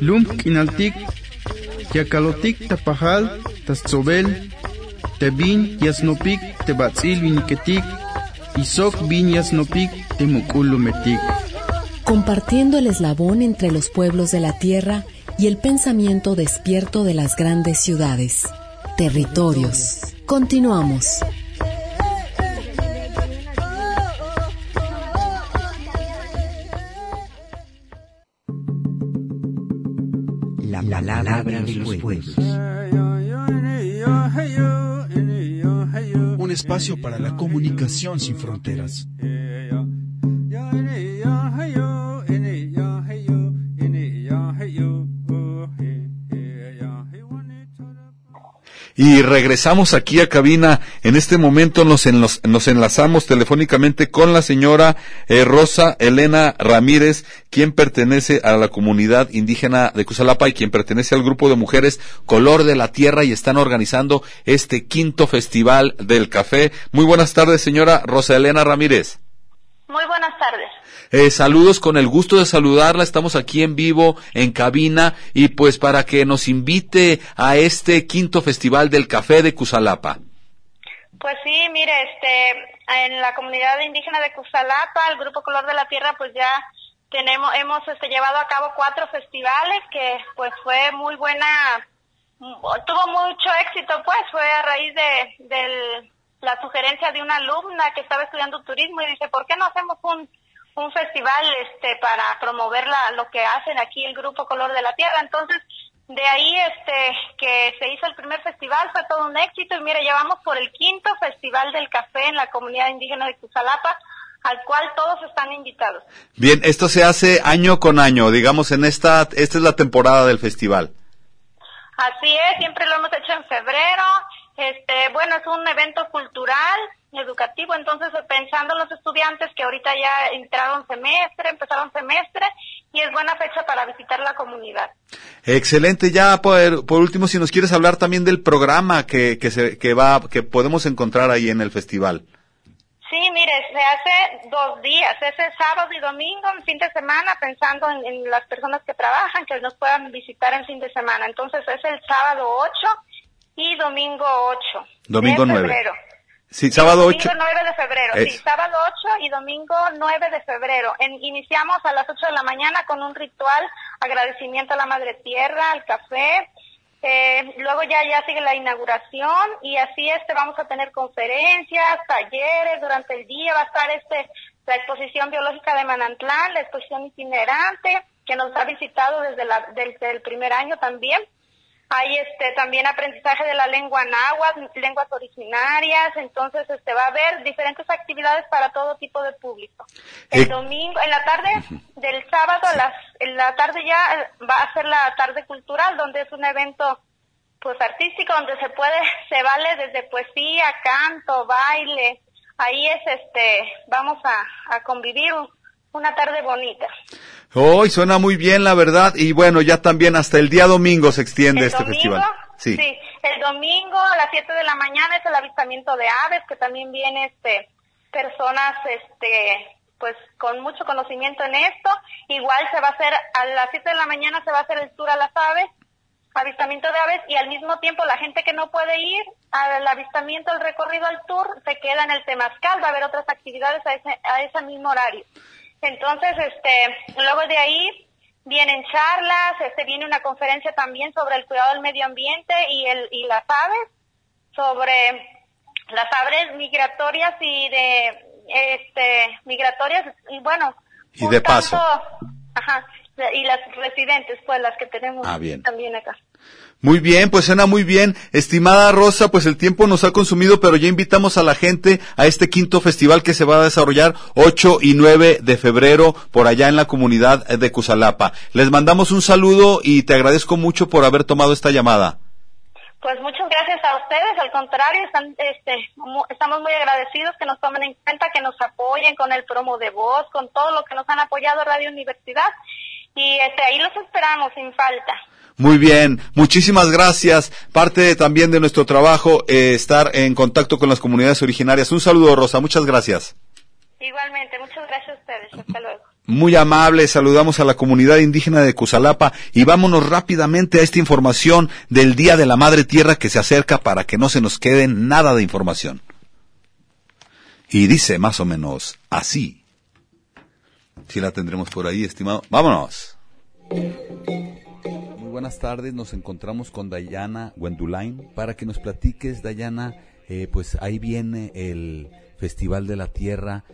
Lump kinaltik, yakalotik tapajal, Tebin Yasnopik, Tebatzil Bin Yasnopik, Temukulumetik. Compartiendo el eslabón entre los pueblos de la tierra y el pensamiento despierto de las grandes ciudades. Territorios. Continuamos. Espacio para la comunicación sin fronteras. Y regresamos aquí a cabina. En este momento nos, nos enlazamos telefónicamente con la señora eh, Rosa Elena Ramírez, quien pertenece a la comunidad indígena de Cusalapa y quien pertenece al grupo de mujeres Color de la Tierra y están organizando este quinto festival del café. Muy buenas tardes, señora Rosa Elena Ramírez. Muy buenas tardes. Eh, saludos, con el gusto de saludarla. Estamos aquí en vivo, en cabina, y pues para que nos invite a este quinto festival del café de Cusalapa. Pues sí, mire, este, en la comunidad indígena de Cusalapa, el Grupo Color de la Tierra, pues ya tenemos, hemos este, llevado a cabo cuatro festivales que pues fue muy buena, tuvo mucho éxito pues, fue a raíz de, de la sugerencia de una alumna que estaba estudiando turismo y dice, ¿por qué no hacemos un, un festival este para promover la, lo que hacen aquí el Grupo Color de la Tierra? Entonces, de ahí este que se hizo el primer festival fue todo un éxito y mire llevamos por el quinto festival del café en la comunidad indígena de Cusalapa al cual todos están invitados. Bien, esto se hace año con año, digamos en esta esta es la temporada del festival. Así es, siempre lo hemos hecho en febrero. Este, bueno, es un evento cultural educativo, entonces pensando en los estudiantes que ahorita ya entraron semestre, empezaron semestre y es buena fecha para visitar la comunidad. Excelente, ya por, por último si nos quieres hablar también del programa que, que se que va que podemos encontrar ahí en el festival. Sí, mire, se hace dos días, ese sábado y domingo, en fin de semana, pensando en, en, las personas que trabajan, que nos puedan visitar en fin de semana. Entonces es el sábado 8 y domingo 8. Domingo de 9. Sí, sábado 8. Domingo 9 de febrero, Es- sí, sábado 8 y domingo 9 de febrero. En- iniciamos a las 8 de la mañana con un ritual, agradecimiento a la Madre Tierra, al café. Eh, luego ya, ya sigue la inauguración y así este vamos a tener conferencias, talleres durante el día, va a estar este la exposición biológica de Manantlán, la exposición itinerante que nos ha visitado desde, la, desde el primer año también. Hay este también aprendizaje de la lengua náhuatl, lenguas originarias, entonces este va a haber diferentes actividades para todo tipo de público. El Eh, domingo, en la tarde del sábado, las, en la tarde ya eh, va a ser la tarde cultural, donde es un evento pues artístico, donde se puede, se vale desde poesía, canto, baile. Ahí es este, vamos a, a convivir una tarde bonita. Hoy suena muy bien, la verdad. Y bueno, ya también hasta el día domingo se extiende El este domingo, festival. Sí. Sí, el domingo a las 7 de la mañana es el avistamiento de aves, que también viene este personas este pues con mucho conocimiento en esto. Igual se va a hacer a las 7 de la mañana se va a hacer el tour a las aves, avistamiento de aves y al mismo tiempo la gente que no puede ir al avistamiento, al recorrido al tour, se queda en el Temazcal, va a haber otras actividades a ese a ese mismo horario. Entonces, este, luego de ahí vienen charlas, este, viene una conferencia también sobre el cuidado del medio ambiente y el y las aves, sobre las aves migratorias y de este migratorias y bueno, Y de paso. tanto- ajá, y las residentes pues las que tenemos Ah, bien. también acá. Muy bien, pues suena muy bien. Estimada Rosa, pues el tiempo nos ha consumido, pero ya invitamos a la gente a este quinto festival que se va a desarrollar 8 y 9 de febrero por allá en la comunidad de Cusalapa. Les mandamos un saludo y te agradezco mucho por haber tomado esta llamada. Pues muchas gracias a ustedes, al contrario, están, este, estamos muy agradecidos que nos tomen en cuenta, que nos apoyen con el promo de voz, con todo lo que nos han apoyado Radio Universidad y este, ahí los esperamos sin falta. Muy bien, muchísimas gracias. Parte también de nuestro trabajo eh, estar en contacto con las comunidades originarias. Un saludo, Rosa, muchas gracias. Igualmente, muchas gracias a ustedes, hasta luego. Muy amable, saludamos a la comunidad indígena de Cusalapa y vámonos rápidamente a esta información del Día de la Madre Tierra que se acerca para que no se nos quede nada de información. Y dice más o menos así. Si la tendremos por ahí, estimado. Vámonos. Buenas tardes, nos encontramos con Dayana Wendulain para que nos platiques, Dayana, eh, pues ahí viene el Festival de la Tierra.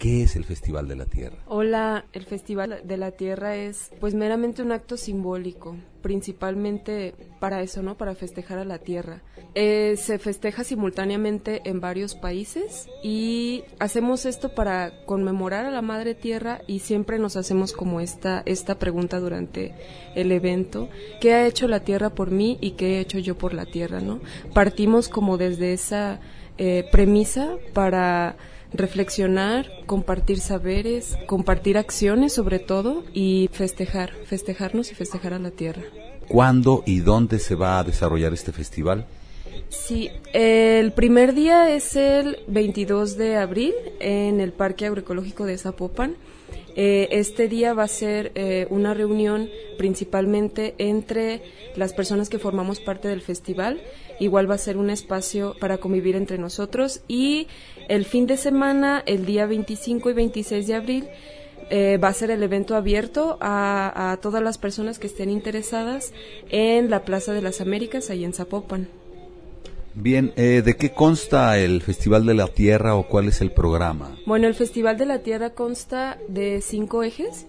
¿Qué es el Festival de la Tierra? Hola, el Festival de la Tierra es pues meramente un acto simbólico, principalmente para eso, ¿no? Para festejar a la Tierra. Eh, se festeja simultáneamente en varios países y hacemos esto para conmemorar a la Madre Tierra y siempre nos hacemos como esta, esta pregunta durante el evento, ¿qué ha hecho la Tierra por mí y qué he hecho yo por la Tierra, ¿no? Partimos como desde esa eh, premisa para reflexionar, compartir saberes, compartir acciones sobre todo y festejar, festejarnos y festejar a la tierra. ¿Cuándo y dónde se va a desarrollar este festival? Sí, el primer día es el 22 de abril en el Parque Agroecológico de Zapopan. Eh, este día va a ser eh, una reunión principalmente entre las personas que formamos parte del festival. Igual va a ser un espacio para convivir entre nosotros y el fin de semana, el día 25 y 26 de abril, eh, va a ser el evento abierto a, a, todas las personas que estén interesadas en la Plaza de las Américas, ahí en Zapopan. Bien, eh, ¿de qué consta el Festival de la Tierra o cuál es el programa? Bueno, el Festival de la Tierra consta de cinco ejes,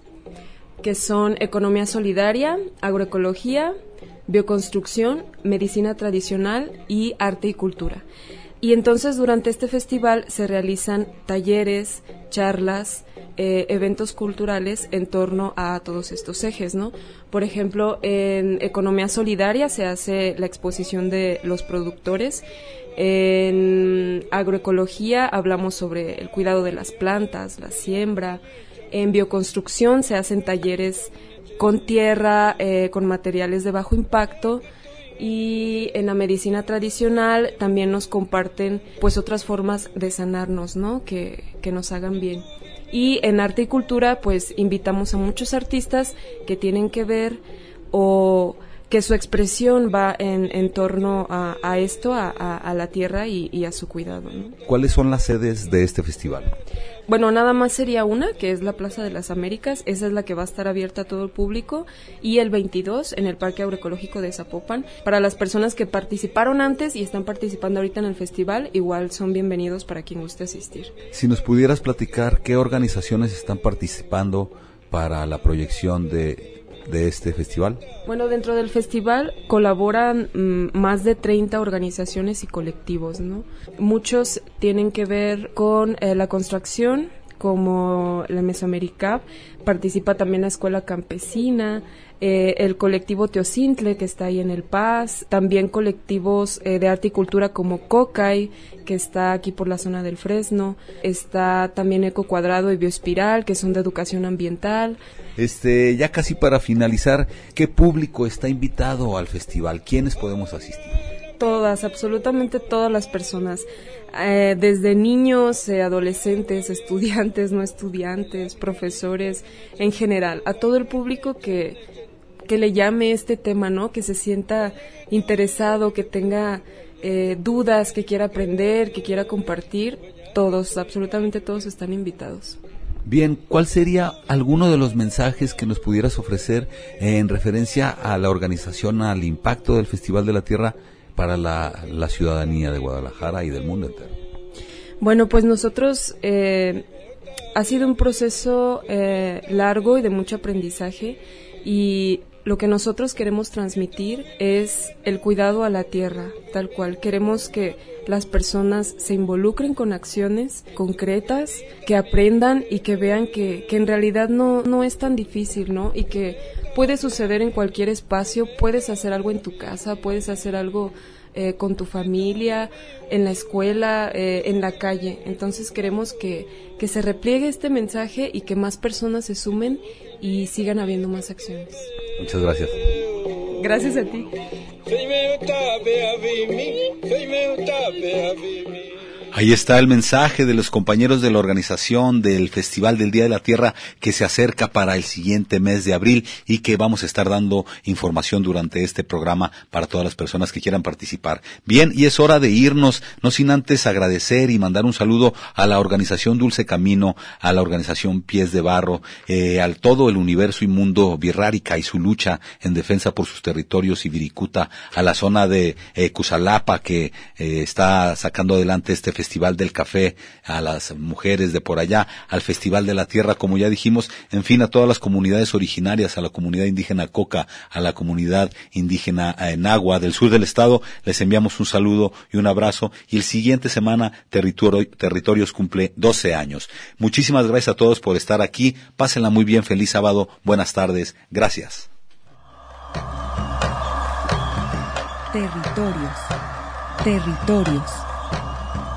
que son economía solidaria, agroecología, bioconstrucción, medicina tradicional y arte y cultura. Y entonces durante este festival se realizan talleres, charlas, eh, eventos culturales en torno a todos estos ejes, ¿no? Por ejemplo, en economía solidaria se hace la exposición de los productores. En agroecología hablamos sobre el cuidado de las plantas, la siembra. En bioconstrucción se hacen talleres con tierra, eh, con materiales de bajo impacto y en la medicina tradicional también nos comparten pues otras formas de sanarnos, ¿no? Que, que nos hagan bien. Y en arte y cultura pues invitamos a muchos artistas que tienen que ver o que su expresión va en, en torno a, esto, a, a, la tierra y, y a su cuidado. ¿no? ¿Cuáles son las sedes de este festival? Bueno, nada más sería una, que es la Plaza de las Américas, esa es la que va a estar abierta a todo el público, y el 22 en el Parque Agroecológico de Zapopan. Para las personas que participaron antes y están participando ahorita en el festival, igual son bienvenidos para quien guste asistir. Si nos pudieras platicar qué organizaciones están participando para la proyección de de este festival? Bueno, dentro del festival colaboran mmm, más de 30 organizaciones y colectivos, ¿no? Muchos tienen que ver con eh, la construcción, como la Mesoamérica, participa también la Escuela Campesina, eh, el colectivo Teocintle, que está ahí en El Paz, también colectivos eh, de arte y cultura como Cocay, que está aquí por la zona del Fresno, está también Eco Cuadrado y Bioespiral, que son de educación ambiental. Este, ya casi para finalizar, ¿qué público está invitado al festival? ¿Quiénes podemos asistir? Todas, absolutamente todas las personas. Eh, desde niños, eh, adolescentes, estudiantes, no estudiantes, profesores, en general, a todo el público que, que le llame este tema, ¿no? Que se sienta interesado, que tenga eh, dudas, que quiera aprender, que quiera compartir, todos, absolutamente todos están invitados. Bien, ¿cuál sería alguno de los mensajes que nos pudieras ofrecer en referencia a la organización, al impacto del Festival de la Tierra para la, la ciudadanía de Guadalajara y del mundo entero? Bueno, pues nosotros eh, ha sido un proceso eh, largo y de mucho aprendizaje y lo que nosotros queremos transmitir es el cuidado a la tierra, tal cual. Queremos que las personas se involucren con acciones concretas, que aprendan y que vean que, que en realidad no, no es tan difícil, ¿no? Y que puede suceder en cualquier espacio, puedes hacer algo en tu casa, puedes hacer algo eh, con tu familia, en la escuela, eh, en la calle. Entonces queremos que, que se repliegue este mensaje y que más personas se sumen y sigan habiendo más acciones. Muchas gracias. Gracias a ti. Ahí está el mensaje de los compañeros de la organización del Festival del Día de la Tierra que se acerca para el siguiente mes de abril y que vamos a estar dando información durante este programa para todas las personas que quieran participar. Bien, y es hora de irnos, no sin antes agradecer y mandar un saludo a la organización Dulce Camino, a la organización Pies de Barro, eh, al todo el universo y mundo Birrárica y su lucha en defensa por sus territorios y Viricuta, a la zona de eh, Cusalapa que eh, está sacando adelante este festival Festival del Café, a las mujeres de por allá, al Festival de la Tierra, como ya dijimos, en fin, a todas las comunidades originarias, a la comunidad indígena Coca, a la comunidad indígena Enagua del sur del estado, les enviamos un saludo y un abrazo y el siguiente semana Territorio, Territorios cumple 12 años. Muchísimas gracias a todos por estar aquí, pásenla muy bien, feliz sábado, buenas tardes, gracias. Territorios, territorios.